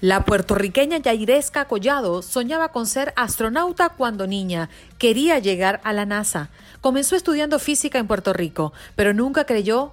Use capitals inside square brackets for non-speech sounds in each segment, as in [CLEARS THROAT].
La puertorriqueña Yairesca Collado soñaba con ser astronauta cuando niña. Quería llegar a la NASA. Comenzó estudiando física en Puerto Rico, pero nunca creyó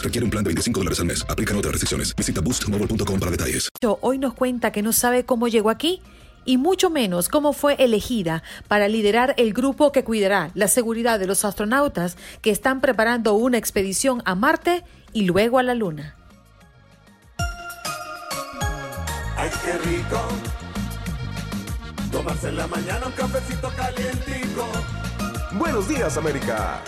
requiere un plan de 25 dólares al mes. Aplican otras restricciones. Visita boostmobile.com para detalles. hoy nos cuenta que no sabe cómo llegó aquí y mucho menos cómo fue elegida para liderar el grupo que cuidará la seguridad de los astronautas que están preparando una expedición a Marte y luego a la Luna. Ay, qué rico. Tomarse en la mañana un cafecito calientico. Buenos días, América.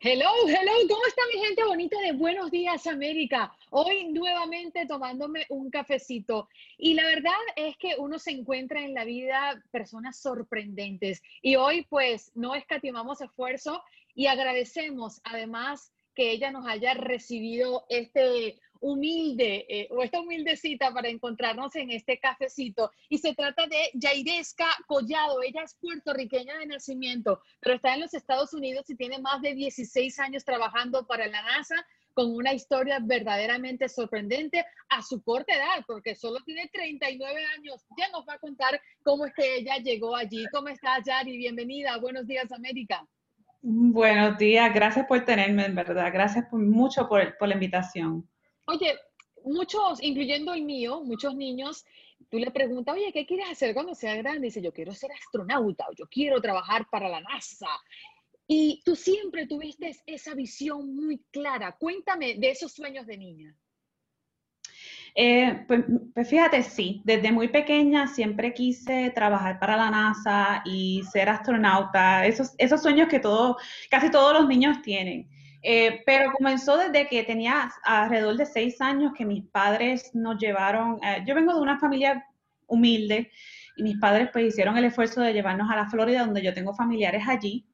Hello, hello, ¿cómo está mi gente bonita de Buenos Días América? Hoy nuevamente tomándome un cafecito y la verdad es que uno se encuentra en la vida personas sorprendentes y hoy pues no escatimamos esfuerzo y agradecemos además que ella nos haya recibido este humilde eh, o esta humilde cita para encontrarnos en este cafecito. Y se trata de Yairesca Collado. Ella es puertorriqueña de nacimiento, pero está en los Estados Unidos y tiene más de 16 años trabajando para la NASA con una historia verdaderamente sorprendente a su corta edad, porque solo tiene 39 años. Ya nos va a contar cómo es que ella llegó allí. ¿Cómo estás, Yari? Bienvenida. Buenos días, América. Buenos días, gracias por tenerme, en verdad. Gracias por, mucho por, por la invitación. Oye, muchos, incluyendo el mío, muchos niños, tú le preguntas, oye, ¿qué quieres hacer cuando seas grande? dice, yo quiero ser astronauta o yo quiero trabajar para la NASA. Y tú siempre tuviste esa visión muy clara. Cuéntame de esos sueños de niña. Eh, pues, pues, fíjate, sí, desde muy pequeña siempre quise trabajar para la NASA y ser astronauta, esos, esos sueños que todo, casi todos los niños tienen. Eh, pero comenzó desde que tenía alrededor de seis años que mis padres nos llevaron, eh, yo vengo de una familia humilde y mis padres pues hicieron el esfuerzo de llevarnos a la Florida donde yo tengo familiares allí.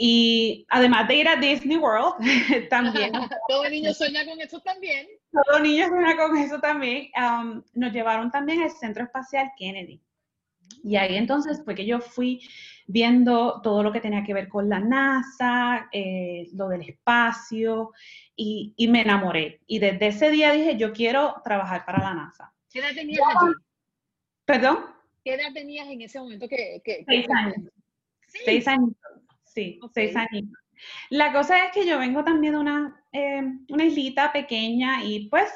Y además de ir a Disney World, [LAUGHS] también. [LAUGHS] Todo niño sueña con eso también. Todo niño sueña con eso también. Um, nos llevaron también al Centro Espacial Kennedy. Y ahí entonces fue que yo fui viendo todo lo que tenía que ver con la NASA, eh, lo del espacio, y, me enamoré. Y desde ese día dije, yo quiero trabajar para la NASA. ¿Qué edad tenías allí? ¿Perdón? ¿Qué edad tenías en ese momento? Que, seis años. Seis años. Sí, seis años. La cosa es que yo vengo también de una, eh, una islita pequeña y pues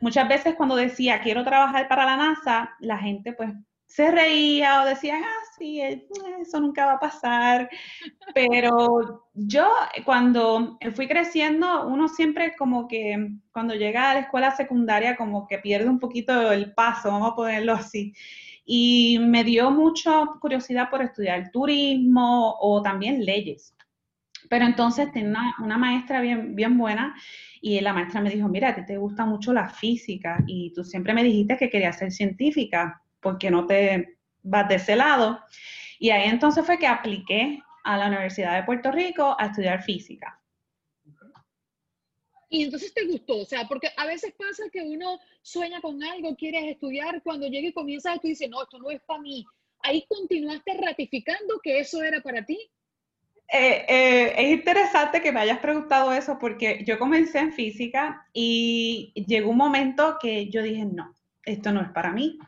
muchas veces cuando decía quiero trabajar para la NASA, la gente pues se reía o decían, ah, sí, eh, eso nunca va a pasar. Pero yo cuando fui creciendo, uno siempre como que cuando llega a la escuela secundaria como que pierde un poquito el paso, vamos a ponerlo así. Y me dio mucha curiosidad por estudiar turismo o también leyes. Pero entonces tenía una, maestra bien, bien buena y la maestra me dijo, mira, a ti te gusta mucho la física y tú siempre me dijiste que querías ser científica porque no te vas de ese lado. Y ahí entonces fue que apliqué a la Universidad de Puerto Rico a estudiar física. Y entonces te gustó, o sea, porque a veces pasa que uno sueña con algo, quieres estudiar, cuando llega y comienzas tú dices, no, esto no es para mí. Ahí continuaste ratificando que eso era para ti. Eh, eh, es interesante que me hayas preguntado eso porque yo comencé en física y llegó un momento que yo dije, no, esto no es para mí.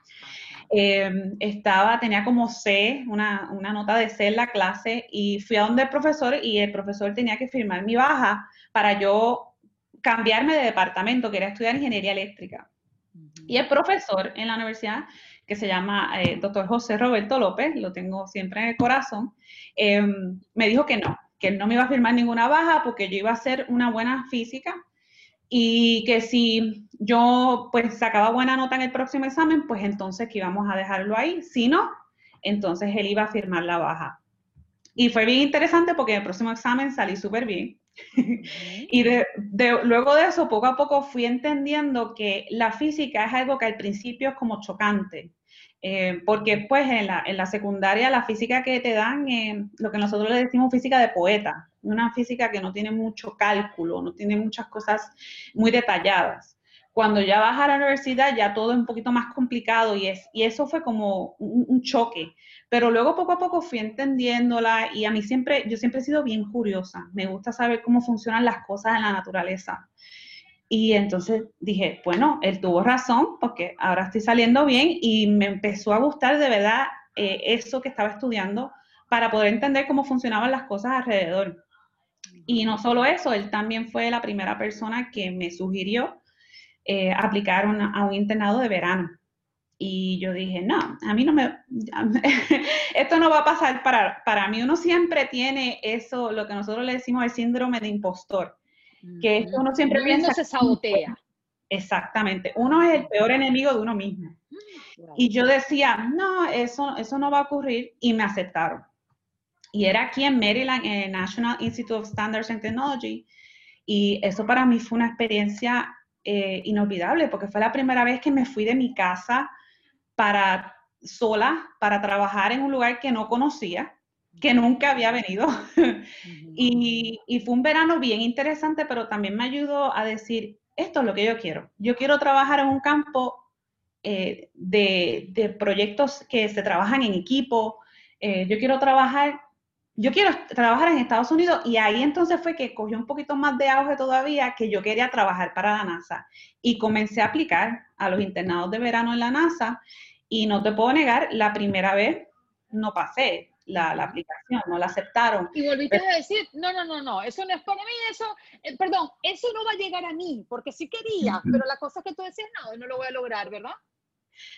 Em, estaba, tenía como C, una, una, nota de C en la clase y fui a donde el profesor y el profesor tenía que firmar mi baja para yo cambiarme de departamento, quería estudiar ingeniería eléctrica. Y el profesor en la universidad, que se llama eh, doctor José Roberto López, lo tengo siempre en el corazón, em, me dijo que no, que él no me iba a firmar ninguna baja porque yo iba a hacer una buena física y que si yo pues sacaba buena nota en el próximo examen, pues entonces que íbamos a dejarlo ahí. Si no, entonces él iba a firmar la baja. Y fue bien interesante porque en el próximo examen salí súper bien. [LAUGHS] y de, luego de eso, poco a poco fui entendiendo que la física es algo que al principio es como chocante. Eh, porque pues en la, en la, secundaria la física que te dan, eh, lo que nosotros le decimos física de poeta, una física que no tiene mucho cálculo, no tiene muchas cosas muy detalladas. Cuando ya vas a la universidad ya todo es un poquito más complicado y, es, y eso fue como un, choque. Pero luego poco a poco fui entendiéndola y a mí siempre, yo siempre he sido bien curiosa. Me gusta saber cómo funcionan las cosas en la naturaleza. Y entonces dije, bueno, él tuvo razón porque ahora estoy saliendo bien y me empezó a gustar de verdad eh, eso que estaba estudiando para poder entender cómo funcionaban las cosas alrededor. Y no solo eso, él también fue la primera persona que me sugirió eh, aplicar a un internado de verano. Y yo dije, no, a mí no me, [LAUGHS] esto no va a pasar para, para mí. Uno siempre tiene eso, lo que nosotros le decimos el síndrome de impostor, que uno siempre piensa... se sabotea. Exactamente, uno es el peor enemigo de uno mismo. Y yo decía, no, eso, eso no va a ocurrir y me aceptaron y era aquí en Maryland, en el National Institute of Standards and Technology. Y eso para mí fue una experiencia eh, inolvidable, porque fue la primera vez que me fui de mi casa para sola, para trabajar en un lugar que no conocía, que nunca había venido. [LAUGHS] y, y, fue un verano bien interesante, pero también me ayudó a decir, esto es lo que yo quiero. Yo quiero trabajar en un campo eh, de, de, proyectos que se trabajan en equipo. Eh, yo quiero trabajar yo quiero trabajar en Estados Unidos y ahí entonces fue que cogió un poquito más de auge todavía que yo quería trabajar para la NASA y comencé a aplicar a los internados de verano en la NASA y no te puedo negar, la primera vez no pasé la, aplicación, no la aceptaron. Y volviste a decir, no, no, no, no, eso no es para mí, eso, eh, perdón, eso no va a llegar a mí, porque sí quería, pero la cosa es que tú decías, no, no lo voy a lograr, ¿verdad?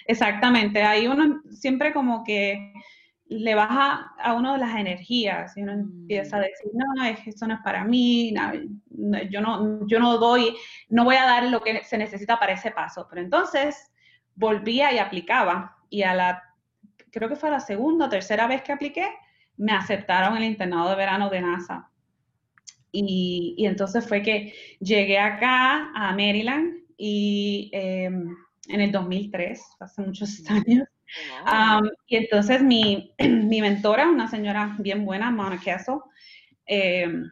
Exactamente, ahí uno siempre como que le baja a uno las energías y uno empieza a mm. decir, no, esto no es para mí, yo, no, yo no doy, no voy a dar lo que se necesita para ese paso. Pero entonces volvía y aplicaba y a la, creo que fue la segunda o tercera vez que apliqué, me aceptaron el internado de verano de NASA. Y, y entonces fue que llegué acá a Maryland y em, en el 2003, hace muchos [LAUGHS] años, y entonces mi, [CLEARS THROAT] mi, mentora, una señora bien buena, Mona Castle, em,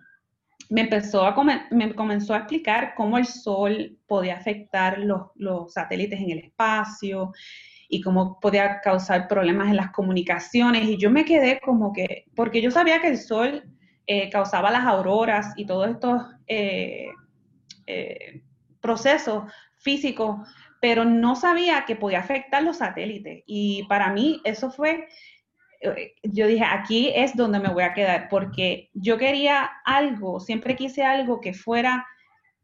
me, empezó a me comenzó a explicar cómo el sol podía afectar los, los, satélites en el espacio y cómo podía causar problemas en las comunicaciones. Y yo me quedé como que, porque yo sabía que el sol eh, causaba las auroras y todos estos eh, eh, procesos físicos, pero no sabía que podía afectar los satélites. Y para mí eso fue, yo dije, aquí es donde me voy a quedar, porque yo quería algo, siempre quise algo que fuera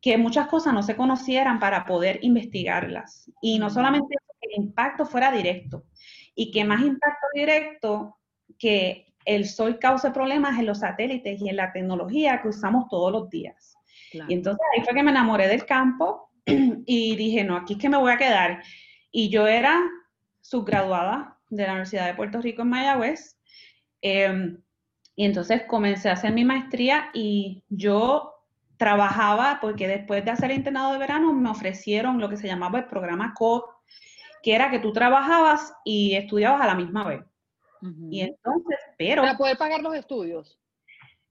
que muchas cosas no se conocieran para poder investigarlas. Y no solamente que el impacto fuera directo, y que más impacto directo que el sol cause problemas en los satélites y en la tecnología que usamos todos los días. Y entonces ahí fue que me enamoré del campo [CLEARS THROAT] y dije, no, aquí es que me voy a quedar. Y yo era subgraduada de la Universidad de Puerto Rico en Mayagüez. Em, y entonces comencé a hacer mi maestría y yo trabajaba, porque después de hacer el internado de verano me ofrecieron lo que se llamaba el programa COD, que era que tú trabajabas y estudiabas a la misma vez. Y entonces, pero... Para poder pagar los estudios.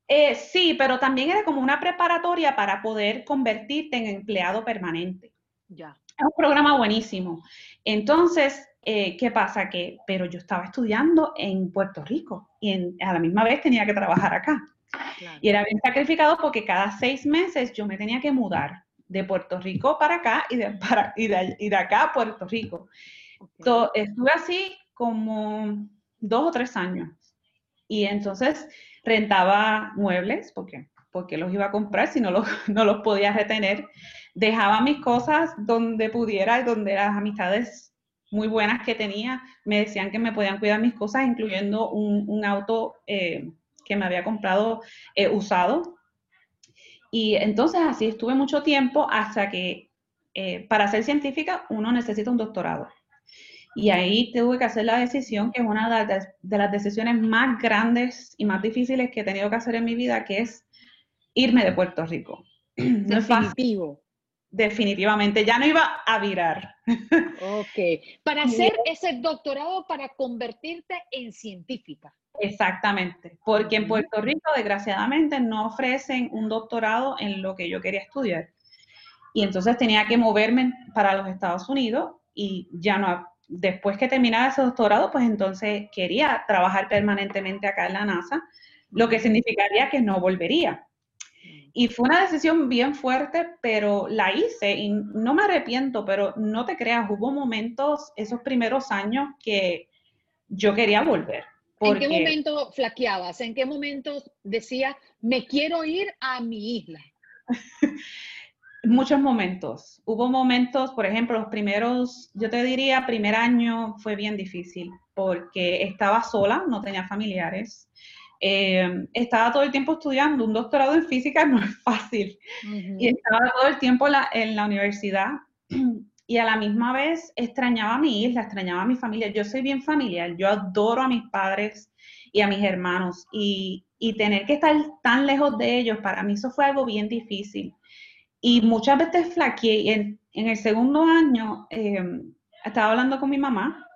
Eh, sí, pero también era como una preparatoria para poder convertirte en empleado permanente. Ya. Es un programa buenísimo. Entonces, eh, ¿qué pasa? Que, pero yo estaba estudiando en Puerto Rico y a la misma vez tenía que trabajar acá. Y era bien sacrificado porque cada seis meses yo me tenía que mudar de Puerto Rico para acá y de, para, y de, acá a Puerto Rico. estuve así como dos o tres años. Y entonces rentaba muebles porque, porque los iba a comprar si no los, [LAUGHS] no los podía retener. Dejaba mis cosas donde pudiera y donde las amistades muy buenas que tenía me decían que me podían cuidar mis cosas, incluyendo un, un auto eh, que me había comprado eh, usado. Y entonces así estuve mucho tiempo hasta que eh, para ser científica uno necesita un doctorado. Y ahí tuve que hacer la decisión, que es una de las decisiones más grandes y más difíciles que he tenido que hacer en mi vida, que es irme de Puerto Rico. [CLEARS THROAT] Definitivo. Definitivamente, ya no iba a virar. [LAUGHS] Ok, para hacer ese doctorado, para convertirte en científica. Exactamente, porque en Puerto Rico, desgraciadamente, no ofrecen un doctorado en lo que yo quería estudiar. Y entonces tenía que moverme para los Estados Unidos y ya no, después que terminara ese doctorado, pues entonces quería trabajar permanentemente acá en la NASA, lo que significaría que no volvería. Y fue una decisión bien fuerte, pero la hice y no me arrepiento, pero no te creas, hubo momentos, esos primeros años, que yo quería volver. ¿En qué momento flaqueabas? ¿En qué momento decías, me quiero ir a mi isla? [LAUGHS] Muchos momentos. Hubo momentos, por ejemplo, los primeros, yo te diría, primer año fue bien difícil porque estaba sola, no tenía familiares. Eh, estaba todo el tiempo estudiando, un doctorado en física [LAUGHS] no es fácil. Y estaba todo el tiempo en la universidad [CLEARS THROAT] y a la misma vez extrañaba a mi isla, extrañaba a mi familia. Yo soy bien familiar, yo adoro a mis padres y a mis hermanos y, tener que estar tan lejos de ellos, para mí eso fue algo bien difícil. Y muchas veces flaqueé. En, en el segundo año em, estaba hablando con mi mamá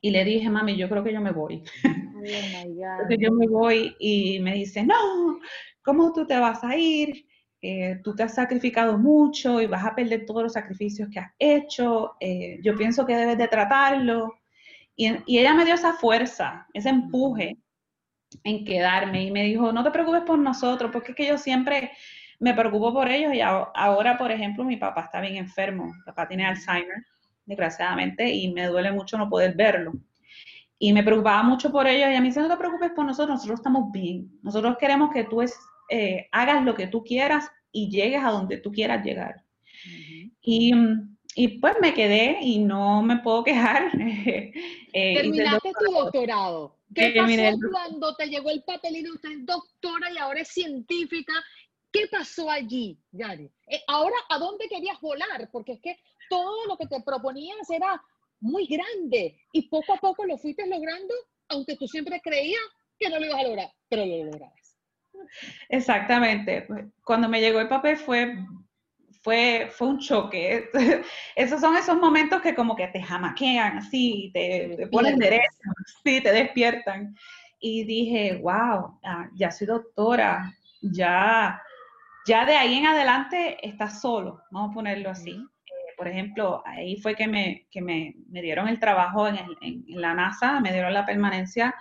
y le dije, mami, yo creo que yo me voy. Oh [LAUGHS] yo me voy y me dice, no, ¿cómo tú te vas a ir? Eh, tú te has sacrificado mucho y vas a perder todos los sacrificios que has hecho, eh, yo pienso que debes de tratarlo. Y, ella me dio esa fuerza, ese empuje en quedarme y me dijo, no te preocupes por nosotros, porque es que yo siempre me preocupo por ellos y ahora, por ejemplo, mi papá está bien enfermo, mi papá tiene Alzheimer, desgraciadamente, y me duele mucho no poder verlo. Y me preocupaba mucho por ellos y a mí dice, no te preocupes por nosotros, nosotros estamos bien, nosotros queremos que tú es, eh, hagas lo que tú quieras y llegues a donde tú quieras llegar. y, y, pues me quedé y no me puedo quejar. [LAUGHS] Eh, Terminaste tu doctorado. ¿Qué pasó cuando te llegó el papelito? Usted es doctora y ahora es científica. ¿Qué pasó allí, Yari? Eh, ahora, ¿a dónde querías volar? Porque es que todo lo que te proponías era muy grande y poco a poco lo fuiste logrando, aunque tú siempre creías que no lo ibas a lograr, pero lo lograste. Exactamente. Cuando me llegó el papel fue, fue, fue un choque. [LAUGHS] Esos son esos momentos que como que te jamaquean así, te, te ponen derecho, [LAUGHS] sí, te despiertan. Y dije, wow, ah, ya soy doctora, ya, ya de ahí en adelante estás solo, vamos a ponerlo así. por ejemplo, ahí fue que me, que me, me dieron el trabajo en, el, en, la NASA, me dieron la permanencia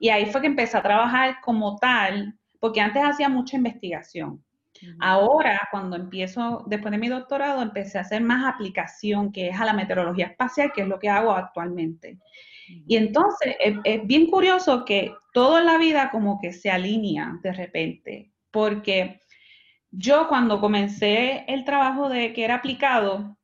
y ahí fue que empecé a trabajar como tal, porque antes hacía mucha investigación. Ahora, cuando empiezo, después de mi doctorado, empecé a hacer más aplicación, que es a la meteorología espacial, que es lo que hago actualmente. Y entonces es, bien curioso que todo en la vida como que se alinea de repente, porque yo cuando comencé el trabajo de que era aplicado,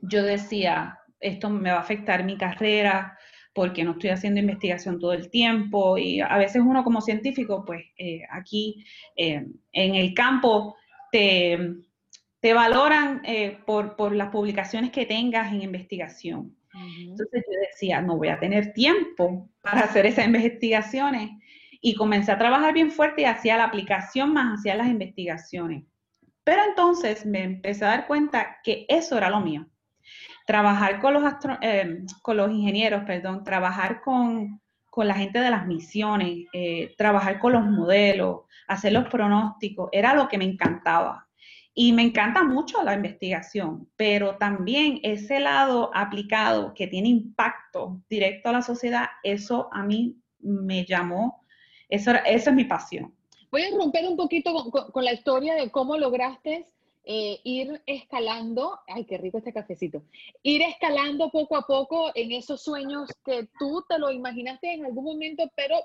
yo decía, esto me va a afectar mi carrera porque no estoy haciendo investigación todo el tiempo y a veces uno como científico, pues eh, aquí eh, en el campo te, te valoran eh, por, por, las publicaciones que tengas en investigación. Entonces yo decía, no voy a tener tiempo para hacer esas investigaciones. Y comencé a trabajar bien fuerte y hacía la aplicación más hacia las investigaciones. Pero entonces me empecé a dar cuenta que eso era lo mío. Trabajar con los, eh, con los ingenieros, perdón, trabajar con, con la gente de las misiones, eh, trabajar con los modelos, hacer los pronósticos, era lo que me encantaba. Y me encanta mucho la investigación, pero también ese lado aplicado que tiene impacto directo a la sociedad, eso a mí me llamó, eso, esa es mi pasión. Voy a romper un poquito con, la historia de cómo lograste eh, ir escalando, ay, qué rico este cafecito, ir escalando poco a poco en esos sueños que tú te lo imaginaste en algún momento, pero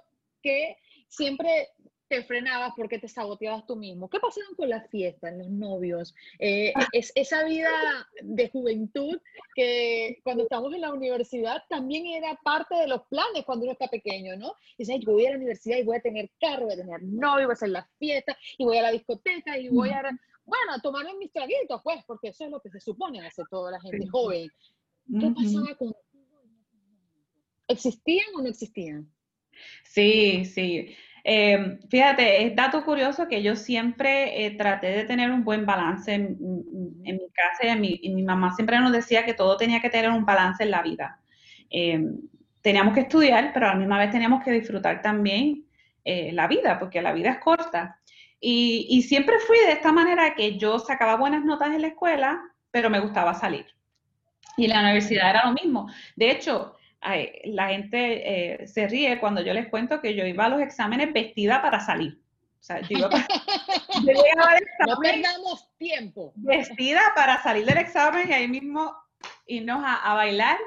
que siempre te frenabas porque te saboteabas tú mismo? ¿Qué pasaban con las fiestas, los novios? Eh, es, esa vida de juventud que cuando estamos en la universidad también era parte de los planes cuando uno está pequeño, ¿no? Dice, yo voy a la universidad y voy a tener carro, voy a tener novio, voy a hacer las fiestas y voy a la discoteca y voy a, bueno, a tomarme mis traguitos, pues, porque eso es lo que se supone hacer toda la gente joven. ¿Qué pasaba con ¿Existían o no existían? Sí, sí. Eh, fíjate, es dato curioso que yo siempre eh, traté de tener un buen balance en, mi casa y, mi, mamá siempre nos decía que todo tenía que tener un balance en la vida. Eh, teníamos que estudiar, pero a la misma vez teníamos que disfrutar también la vida, porque la vida es corta. Y, y siempre fui de esta manera que yo sacaba buenas notas en la escuela, pero me gustaba salir. Y en la universidad era lo mismo. De hecho, la gente eh, se ríe cuando yo les cuento que yo iba a los exámenes vestida para salir. O sea, yo iba para, [LAUGHS] no perdamos tiempo. Vestida para salir del examen y ahí mismo irnos a, bailar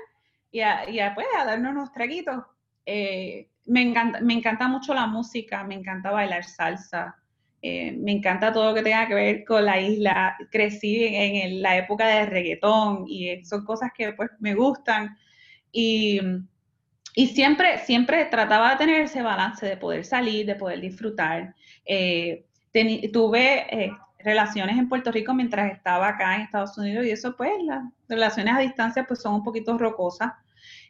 y a, y a, pues, a darnos unos traguitos. Eh, me, encanta, me encanta mucho la música, me encanta bailar salsa, eh, me encanta todo lo que tenga que ver con la isla. Crecí en, en, la época de reggaetón y son cosas que pues me gustan. Y, y siempre, siempre trataba de tener ese balance de poder salir, de poder disfrutar. Eh, tuve eh, relaciones en Puerto Rico mientras estaba acá en Estados Unidos y eso pues las relaciones a distancia pues son un poquito rocosas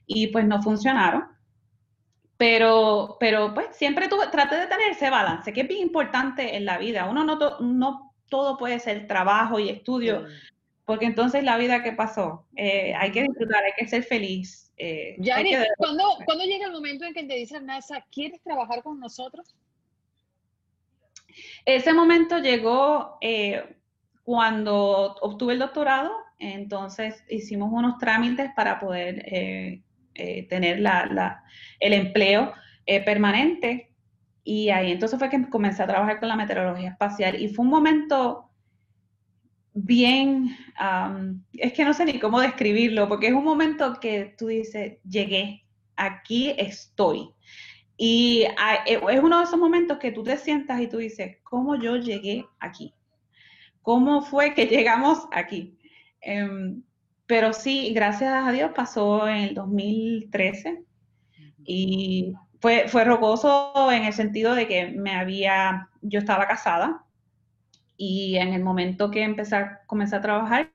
y pues no funcionaron. Pero, pero pues siempre tuve, traté de tener ese balance, que es bien importante en la vida. Uno no, no todo puede ser trabajo y estudio, porque entonces la vida que pasó, eh, hay que disfrutar, hay que ser feliz. Eh, ¿cuándo, llega el momento en que te dicen NASA, ¿quieres trabajar con nosotros? Ese momento llegó eh, cuando obtuve el doctorado, entonces hicimos unos trámites para poder eh, tener la, el empleo permanente y ahí entonces fue que comencé a trabajar con la meteorología espacial y fue un momento bien, es que no sé ni cómo describirlo, porque es un momento que tú dices, llegué, aquí estoy. Y e, es uno de esos momentos que tú te sientas y tú dices, ¿cómo yo llegué aquí? ¿Cómo fue que llegamos aquí? Em, pero sí, gracias a Dios pasó en el 2013 y fue, fue rocoso en el sentido de que me había, yo estaba casada, y en el momento que empecé a, comencé a trabajar,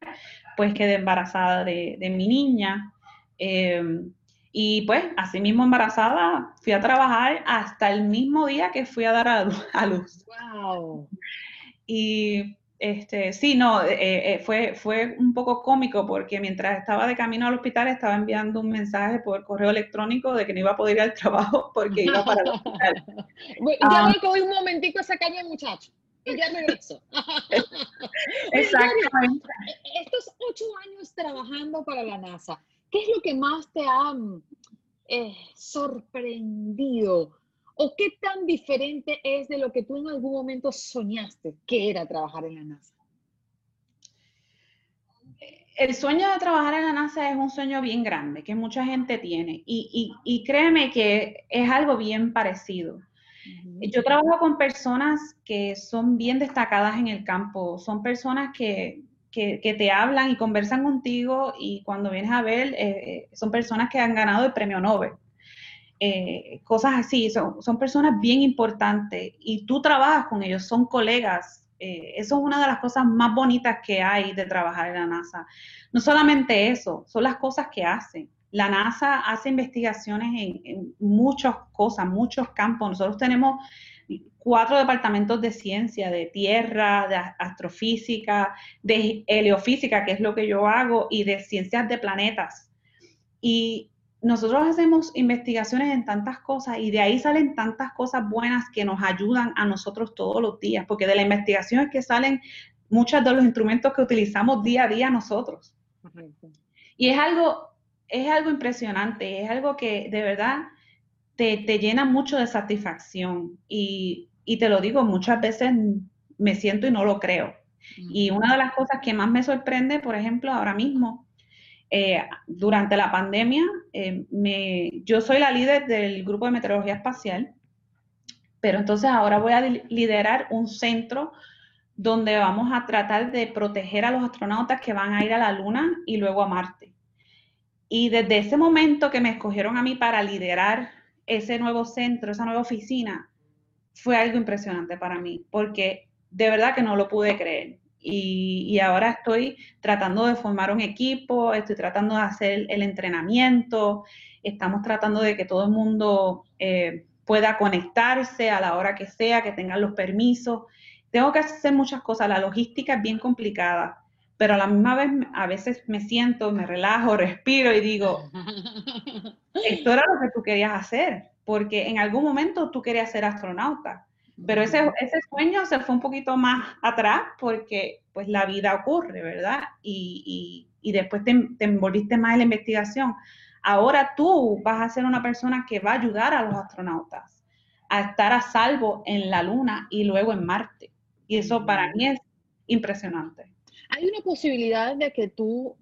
pues quedé embarazada de, mi niña. Em, y pues, así mismo embarazada, fui a trabajar hasta el mismo día que fui a dar a, luz. ¡Wow! Y este, sí, no, eh, eh, fue, fue un poco cómico porque mientras estaba de camino al hospital estaba enviando un mensaje por correo electrónico de que no iba a poder ir al trabajo porque iba para el hospital. [LAUGHS] ya ah. me un momentico esa caña, muchacho. Y ya regreso. [LAUGHS] Exactamente. Estos ocho años trabajando para la NASA, ¿qué es lo que más te ha eh, sorprendido? ¿O qué tan diferente es de lo que tú en algún momento soñaste que era trabajar en la NASA? el sueño de trabajar en la NASA es un sueño bien grande, que mucha gente tiene. Y, créeme que es algo bien parecido. Yo trabajo con personas que son bien destacadas en el campo, son personas que, te hablan y conversan contigo y cuando vienes a ver, eh, eh, son personas que han ganado el premio Nobel. Eh, cosas así, son, son personas bien importantes y tú trabajas con ellos, son colegas, eh, eso es una de las cosas más bonitas que hay de trabajar en la NASA. No solamente eso, son las cosas que hacen. La NASA hace investigaciones en, muchas cosas, muchos campos. Nosotros tenemos cuatro departamentos de ciencia, de tierra, de astrofísica, de heliofísica, que es lo que yo hago, y de ciencias de planetas. Y nosotros hacemos investigaciones en tantas cosas y de ahí salen tantas cosas buenas que nos ayudan a nosotros todos los días, porque de la investigación es que salen muchos de los instrumentos que utilizamos día a día nosotros. Y es algo, es algo impresionante, es algo que de verdad te, llena mucho de satisfacción. Y, y, te lo digo, muchas veces me siento y no lo creo. Y una de las cosas que más me sorprende, por ejemplo, ahora mismo, eh, durante la pandemia, eh, me, yo soy la líder del grupo de meteorología espacial, pero entonces ahora voy a liderar un centro donde vamos a tratar de proteger a los astronautas que van a ir a la Luna y luego a Marte. Y desde ese momento que me escogieron a mí para liderar ese nuevo centro, esa nueva oficina, fue algo impresionante para mí, porque de verdad que no lo pude creer. Y, ahora estoy tratando de formar un equipo, estoy tratando de hacer el entrenamiento, estamos tratando de que todo el mundo eh, pueda conectarse a la hora que sea, que tengan los permisos. Tengo que hacer muchas cosas, la logística es bien complicada, pero a la misma vez a veces me siento, me relajo, respiro y digo, [LAUGHS] esto era lo que tú querías hacer, porque en algún momento tú querías ser astronauta pero ese, ese sueño se fue un poquito más atrás porque pues la vida ocurre, ¿verdad? Y, y, y después te, te, envolviste más en la investigación. Ahora tú vas a ser una persona que va a ayudar a los astronautas a estar a salvo en la Luna y luego en Marte. Y eso para mí es impresionante. ¿Hay una posibilidad de que tú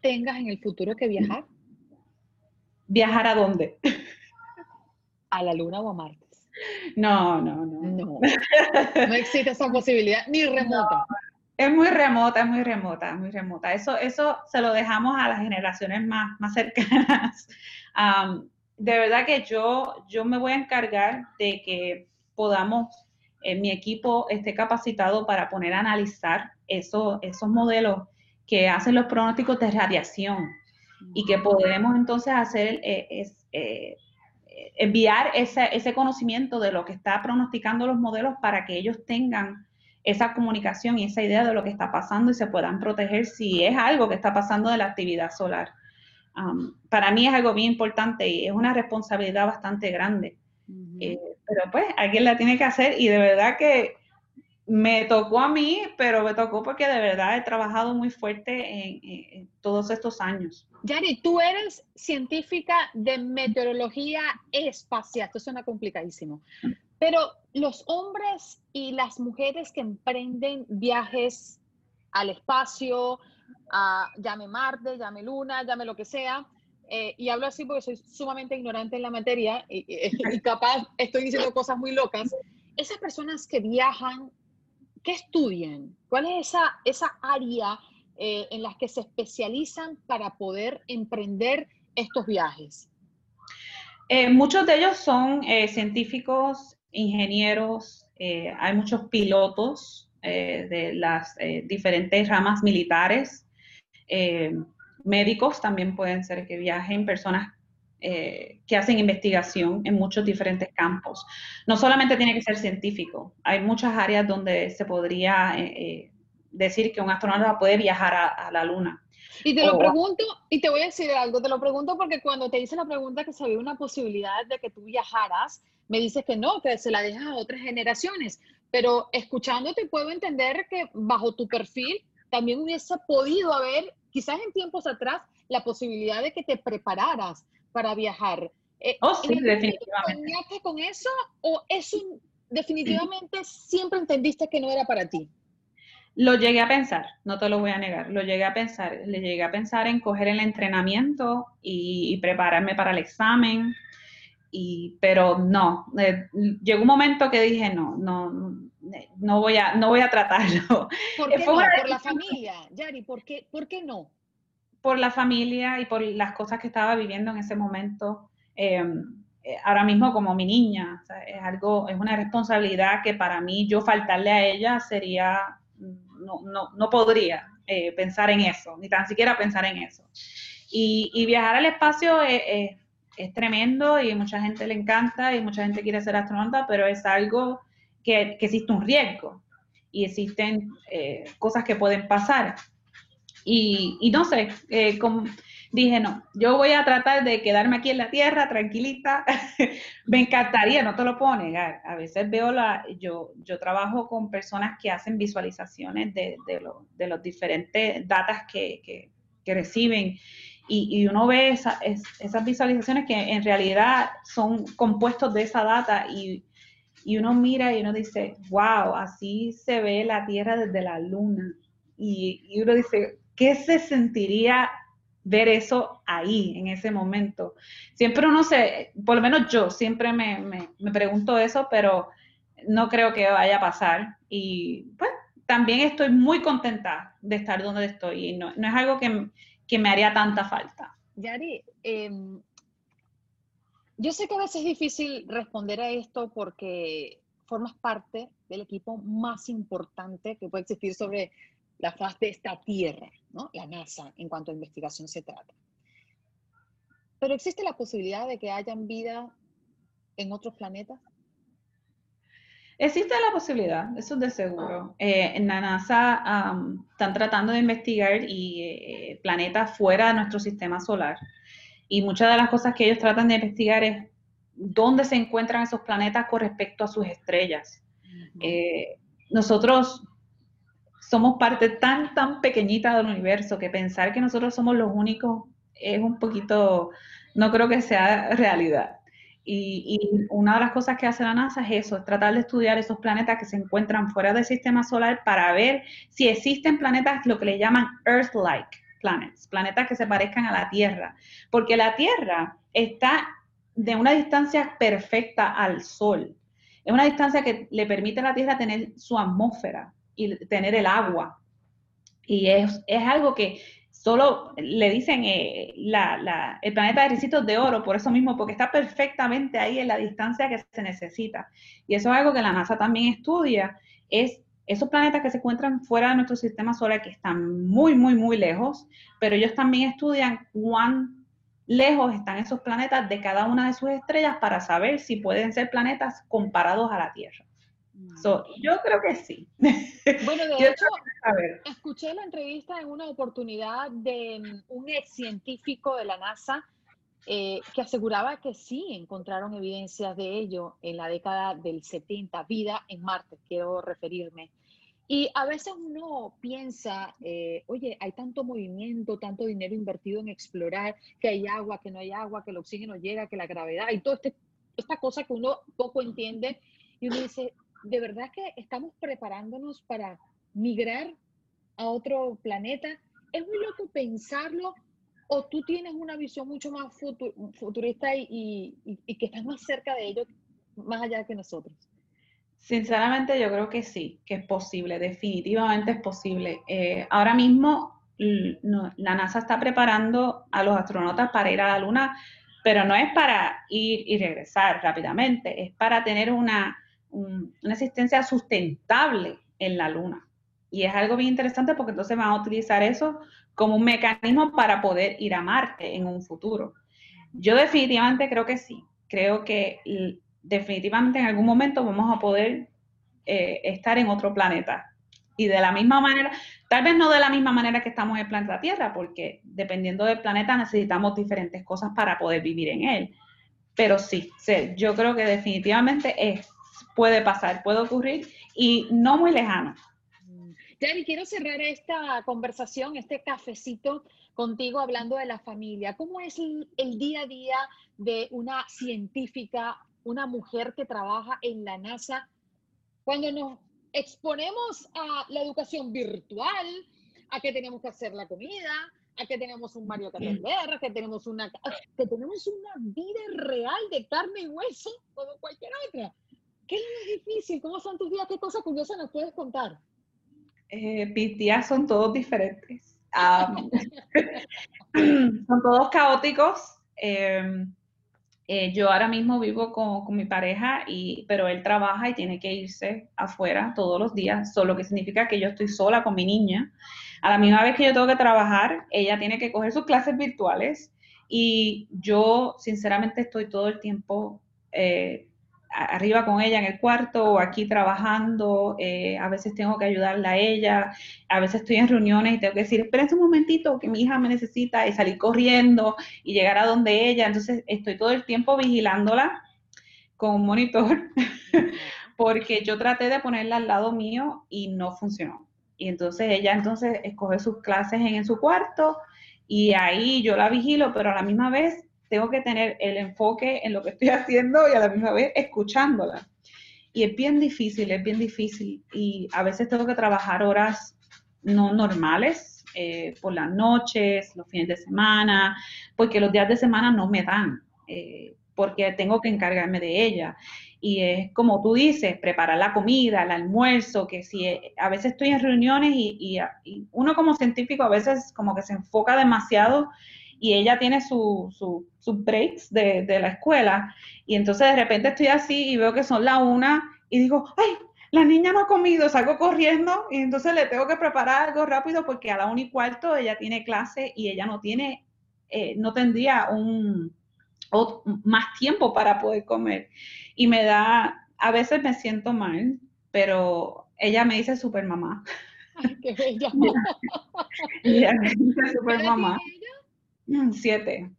tengas en el futuro que viajar? ¿Viajar a dónde? A la Luna o a Marte. No, no, no. No, no existe esa posibilidad, ni remota. es muy remota, es muy remota, muy remota. Eso, eso se lo dejamos a las generaciones más, más cercanas. [LAUGHS] de verdad que yo, yo me voy a encargar de que podamos, en mi equipo esté capacitado para poner a analizar eso, esos modelos que hacen los pronósticos de radiación y que podemos entonces hacer eh, es, eh, enviar ese, ese conocimiento de lo que está pronosticando los modelos para que ellos tengan esa comunicación y esa idea de lo que está pasando y se puedan proteger si es algo que está pasando de la actividad solar. Um, para mí es algo bien importante y es una responsabilidad bastante grande. Eh, pero pues alguien la tiene que hacer y de verdad que me tocó a mí, pero me tocó porque de verdad he trabajado muy fuerte en, todos estos años. Yari, tú eres científica de meteorología espacial, esto suena complicadísimo, pero los hombres y las mujeres que emprenden viajes al espacio, a, llame Marte, llame Luna, llame lo que sea, eh, y hablo así porque soy sumamente ignorante en la materia y, y capaz estoy diciendo cosas muy locas, esas personas que viajan ¿Qué estudian? ¿Cuál es esa, esa área eh, en las que se especializan para poder emprender estos viajes? Eh, muchos de ellos son eh, científicos, ingenieros, hay muchos pilotos de las diferentes ramas militares, médicos también pueden ser que viajen, personas eh, que hacen investigación en muchos diferentes campos. No solamente tiene que ser científico, hay muchas áreas donde se podría eh, eh, decir que un astronauta puede viajar a, la Luna. Y te lo pregunto, y te voy a decir algo, te lo pregunto porque cuando te hice la pregunta que se había una posibilidad de que tú viajaras, me dices que no, que se la dejas a otras generaciones. pero escuchándote puedo entender que bajo tu perfil también hubiese podido haber, quizás en tiempos atrás, la posibilidad de que te prepararas para viajar. Eh, oh, sí, definitivamente. con eso o eso definitivamente siempre entendiste que no era para ti? Lo llegué a pensar, no te lo voy a negar, lo llegué a pensar, le llegué a pensar en coger el entrenamiento y, prepararme para el examen, y, pero no, eh, llegó un momento que dije, no, no, no voy a, no voy a tratarlo. ¿Por qué no? Por la familia, Yari, ¿por qué, ¿por qué no? Por la familia y por las cosas que estaba viviendo en ese momento. Em, eh, ahora mismo como mi niña, es algo, es una responsabilidad que para mí yo faltarle a ella sería, no, no, no podría eh, pensar en eso, ni tan siquiera pensar en eso. Y, viajar al espacio es, es, tremendo y mucha gente le encanta y mucha gente quiere ser astronauta, pero es algo que, que existe un riesgo y existen eh, cosas que pueden pasar. Y, y no sé, eh, dije, no, yo voy a tratar de quedarme aquí en la tierra, tranquilita. [LAUGHS] Me encantaría, no te lo puedo negar. A veces veo la, yo, yo trabajo con personas que hacen visualizaciones de, de, de los diferentes datas que, que, reciben. Y, y, uno ve esa, esas visualizaciones que en realidad son compuestos de esa data y, y uno mira y uno dice, wow, así se ve la Tierra desde la Luna. Y, y uno dice, ¿qué se sentiría ver eso ahí, en ese momento. Siempre uno se, por lo menos yo, siempre me, me, pregunto eso, pero no creo que vaya a pasar. Y pues también estoy muy contenta de estar donde estoy y no, no es algo que, que, me haría tanta falta. Yari, em, yo sé que a veces es difícil responder a esto porque formas parte del equipo más importante que puede existir sobre la faz de esta Tierra, ¿no? la NASA, en cuanto a investigación se trata. Pero existe la posibilidad de que hayan vida en otros planetas. Existe la posibilidad, eso es de seguro. Eh, en la NASA están tratando de investigar y, eh, planetas fuera de nuestro sistema solar. Y muchas de las cosas que ellos tratan de investigar es dónde se encuentran esos planetas con respecto a sus estrellas. Eh, nosotros somos parte tan, tan pequeñita del universo que pensar que nosotros somos los únicos es un poquito, no creo que sea realidad. Y, una de las cosas que hace la NASA es eso, es tratar de estudiar esos planetas que se encuentran fuera del sistema solar para ver si existen planetas, lo que le llaman Earth-like planets, planetas que se parezcan a la Tierra, porque la Tierra está de una distancia perfecta al Sol. Es una distancia que le permite a la Tierra tener su atmósfera, y tener el agua. Y es, algo que solo le dicen eh, la, el planeta de Ricitos de Oro, por eso mismo, porque está perfectamente ahí en la distancia que se necesita. Y eso es algo que la NASA también estudia, es esos planetas que se encuentran fuera de nuestro sistema solar, que están muy, muy, muy lejos, pero ellos también estudian cuán lejos están esos planetas de cada una de sus estrellas para saber si pueden ser planetas comparados a la Tierra yo creo que sí. Bueno, de [LAUGHS] hecho, escuché la entrevista en una oportunidad de un ex científico de la NASA eh, que aseguraba que sí encontraron evidencias de ello en la década del 70, vida en Marte, quiero referirme. Y a veces uno piensa, eh, oye, hay tanto movimiento, tanto dinero invertido en explorar, que hay agua, que no hay agua, que el oxígeno llega, que la gravedad y toda este, esta cosa que uno poco entiende. Y uno dice, de verdad que estamos preparándonos para migrar a otro planeta. Es muy loco pensarlo o tú tienes una visión mucho más futurista y, que estás más cerca de ello, más allá que nosotros. Sinceramente yo creo que sí, que es posible, definitivamente es posible. Eh, ahora mismo la NASA está preparando a los astronautas para ir a la Luna, pero no es para ir y regresar rápidamente, es para tener una, una existencia sustentable en la Luna. Y es algo bien interesante porque entonces van a utilizar eso como un mecanismo para poder ir a Marte en un futuro. Yo definitivamente creo que sí. Creo que definitivamente en algún momento vamos a poder eh, estar en otro planeta. Y de la misma manera, tal vez no de la misma manera que estamos en el planeta Tierra, porque dependiendo del planeta necesitamos diferentes cosas para poder vivir en él. Pero sí, sí yo creo que definitivamente es puede pasar, puede ocurrir y no muy lejano. Yari, quiero cerrar esta conversación, este cafecito contigo hablando de la familia. ¿Cómo es el, día a día de una científica, una mujer que trabaja en la NASA, cuando nos exponemos a la educación virtual, a que tenemos que hacer la comida, a que tenemos un Mario que atender, que tenemos una que tenemos una vida real de carne y hueso como cualquier otra. ¿Qué es difícil? ¿Cómo son tus días? ¿Qué cosas curiosas nos puedes contar? Eh, mis días son todos diferentes. [LAUGHS] son todos caóticos. Em, eh, yo ahora mismo vivo con, con, mi pareja, y, pero él trabaja y tiene que irse afuera todos los días, solo que significa que yo estoy sola con mi niña. A la misma vez que yo tengo que trabajar, ella tiene que coger sus clases virtuales y yo sinceramente estoy todo el tiempo eh, arriba con ella en el cuarto o aquí trabajando, eh, a veces tengo que ayudarla a ella, a veces estoy en reuniones y tengo que decir, espera un momentito que mi hija me necesita y salir corriendo y llegar a donde ella, entonces estoy todo el tiempo vigilándola con un monitor [LAUGHS] porque yo traté de ponerla al lado mío y no funcionó. Y entonces ella entonces escoge sus clases en, en su cuarto y ahí yo la vigilo, pero a la misma vez tengo que tener el enfoque en lo que estoy [LAUGHS] haciendo y a la misma vez escuchándola. Y es bien difícil, es bien difícil. Y a veces tengo que trabajar horas no normales, eh, por las noches, los fines de semana, porque los días de semana no me dan, eh, porque tengo que encargarme de ella. Y es como tú dices, preparar la comida, el almuerzo, que si eh, a veces estoy en reuniones y, y uno como científico a veces como que se enfoca demasiado y ella tiene sus su, su breaks de, de, la escuela y entonces de repente estoy así y veo que son la una y digo, ay, la niña no ha comido, salgo corriendo y entonces le tengo que preparar algo rápido porque a la una y cuarto ella tiene clase y ella no tiene, eh, no tendría un, más tiempo para poder comer. Y me da, a veces me siento mal, pero ella me dice super mamá. Ay, qué bella. [LAUGHS] ella me dice [LAUGHS] super mamá. Mm, siete.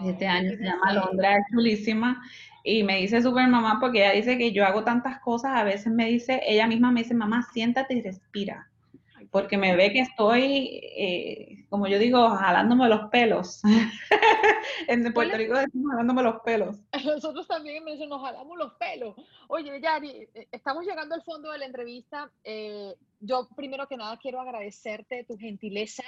siete años, se llama Londra, es chulísima. Y me dice super mamá porque ella dice que yo hago tantas cosas, a veces me dice, ella misma me dice, mamá, siéntate y respira. Porque me ve que estoy, eh, como yo digo, jalándome los pelos. [LAUGHS] en Puerto Rico decimos jalándome los pelos. [LAUGHS] Nosotros también nos jalamos los pelos. Oye, Yari, eh, estamos llegando al fondo de la entrevista. Eh, yo primero que nada quiero agradecerte tu gentileza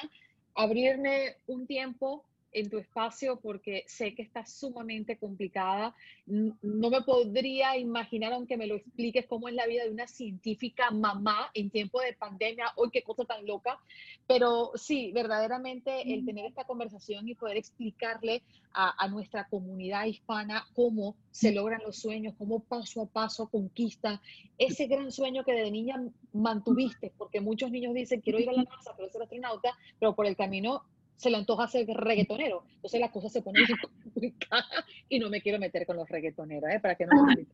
abrirme un tiempo en tu espacio porque sé que está sumamente complicada. No me podría imaginar, aunque me lo expliques, cómo es la vida de una científica mamá en tiempo de pandemia. Hoy qué cosa tan loca. Pero sí, verdaderamente el tener esta conversación y poder explicarle a, a nuestra comunidad hispana cómo se logran los sueños, cómo paso a paso conquista ese gran sueño que de niña mantuviste, porque muchos niños dicen, quiero ir a la NASA, quiero ser astronauta, pero por el camino se le antoja ser reggaetonero. Entonces las cosas se ponen complicadas y no me quiero meter con los reggaetoneros, ¿eh? para que no me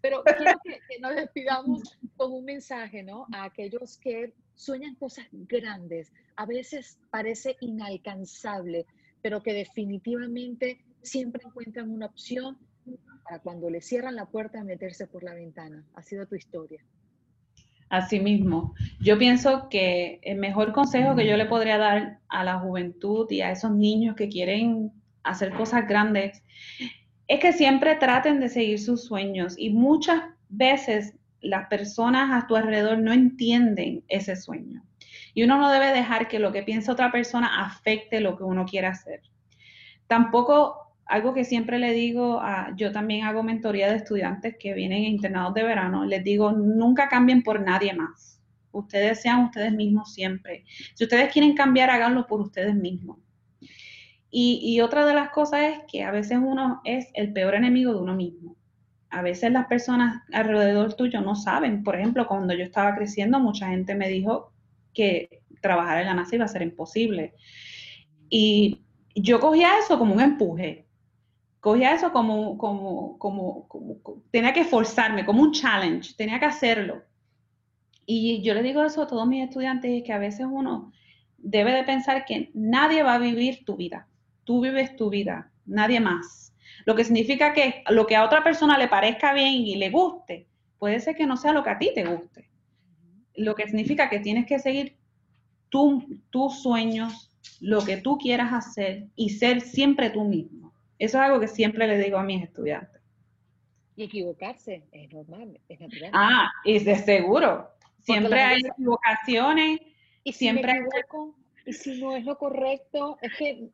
Pero quiero que, que, nos despidamos con un mensaje, ¿no? A aquellos que sueñan cosas grandes, a veces parece inalcanzable, pero que definitivamente siempre encuentran una opción para cuando le cierran la puerta meterse por la ventana. Ha sido tu historia. Así mismo, yo pienso que el mejor consejo que yo le podría dar a la juventud y a esos niños que quieren hacer cosas grandes es que siempre traten de seguir sus sueños y muchas veces las personas a tu alrededor no entienden ese sueño. Y uno no debe dejar que lo que piensa otra persona afecte lo que uno quiere hacer. Tampoco algo que siempre le digo, a, yo también hago mentoría de estudiantes que vienen internados de verano, les digo, nunca cambien por nadie más. Ustedes sean ustedes mismos siempre. Si ustedes quieren cambiar, háganlo por ustedes mismos. Y, y otra de las cosas es que a veces uno es el peor enemigo de uno mismo. A veces las personas alrededor tuyo no saben. Por ejemplo, cuando yo estaba creciendo, mucha gente me dijo que trabajar en la NASA iba a ser imposible. Y yo cogía eso como un empuje cogía eso como, como, como, tenía que forzarme, como un challenge, tenía que hacerlo. Y yo le digo eso a todos mis estudiantes, que a veces uno debe de pensar que nadie va a vivir tu vida, tú vives tu vida, nadie más. Lo que significa que lo que a otra persona le parezca bien y le guste, puede ser que no sea lo que a ti te guste. Lo que significa que tienes que seguir tus sueños, lo que tú quieras hacer y ser siempre tú mismo. Eso es algo que siempre le digo a mis estudiantes. Y equivocarse es normal, es natural. Ah, y de seguro. Siempre hay equivocaciones. Y siempre y si no es lo correcto, es que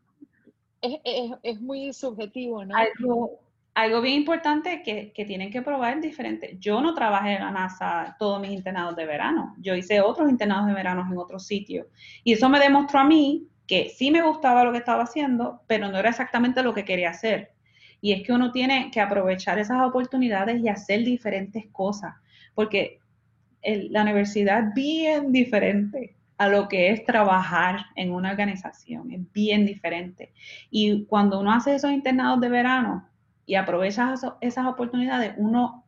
es, muy subjetivo, ¿no? Algo, algo bien importante que, que, tienen que probar diferente. Yo no trabajé en la NASA todos mis internados de verano. Yo hice otros internados de verano en otros sitios. Y eso me demostró a mí que sí me gustaba lo que estaba haciendo, pero no era exactamente lo que quería hacer. Y es que uno tiene que aprovechar esas oportunidades y hacer diferentes cosas, porque la universidad es bien diferente a lo que es trabajar en una organización, es bien diferente. Y cuando uno hace esos internados de verano y aprovecha esas oportunidades, uno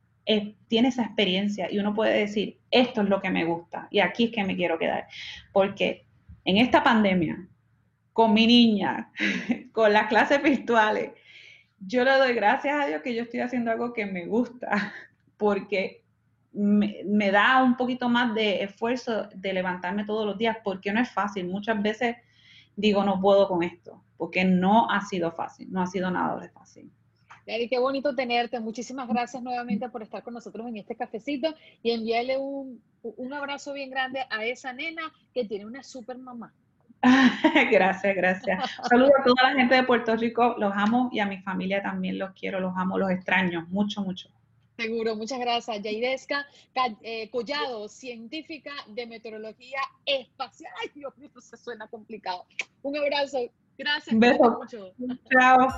tiene esa experiencia y uno puede decir, esto es lo que me gusta y aquí es que me quiero quedar. Porque en esta pandemia, con mi niña, [LAUGHS] con las clases virtuales, yo le doy gracias a Dios que yo estoy haciendo algo que me gusta, [LAUGHS] porque me, da un poquito más de esfuerzo de levantarme todos los días, porque no es fácil. Muchas veces digo, no puedo con esto, porque no ha sido fácil, no ha sido nada de fácil. Yari, qué bonito tenerte. Muchísimas gracias nuevamente por estar con nosotros en este cafecito y enviarle un, un abrazo bien grande a esa nena que tiene una super mamá. [LAUGHS] gracias, gracias. Saludos a toda la gente de Puerto Rico, los amo y a mi familia también los quiero, los amo, los extraño, mucho, mucho. Seguro, muchas gracias. Yairesca eh, Collado, científica de meteorología espacial. Ay, Dios mío, se suena complicado. Un abrazo. Gracias. Un beso. Mucho. Chao.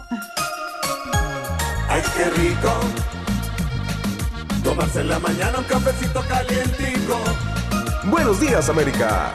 Ay, qué rico. Tomarse en la mañana un cafecito calientico. Buenos días, América.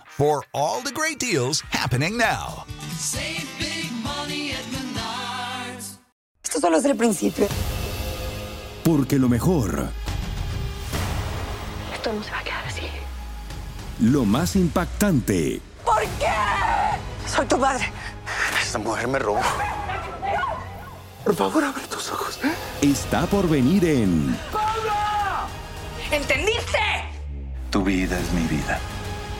for all the great deals happening now. Save big money at Esto solo es el principio. Porque lo mejor. Esto no se va a quedar así. Lo más impactante. ¿Por qué? Soy tu padre. Esta mujer me robó. Por favor, abre tus ojos. Está por venir en. ¡Pablo! ¿Entendiste? Tu vida es mi vida.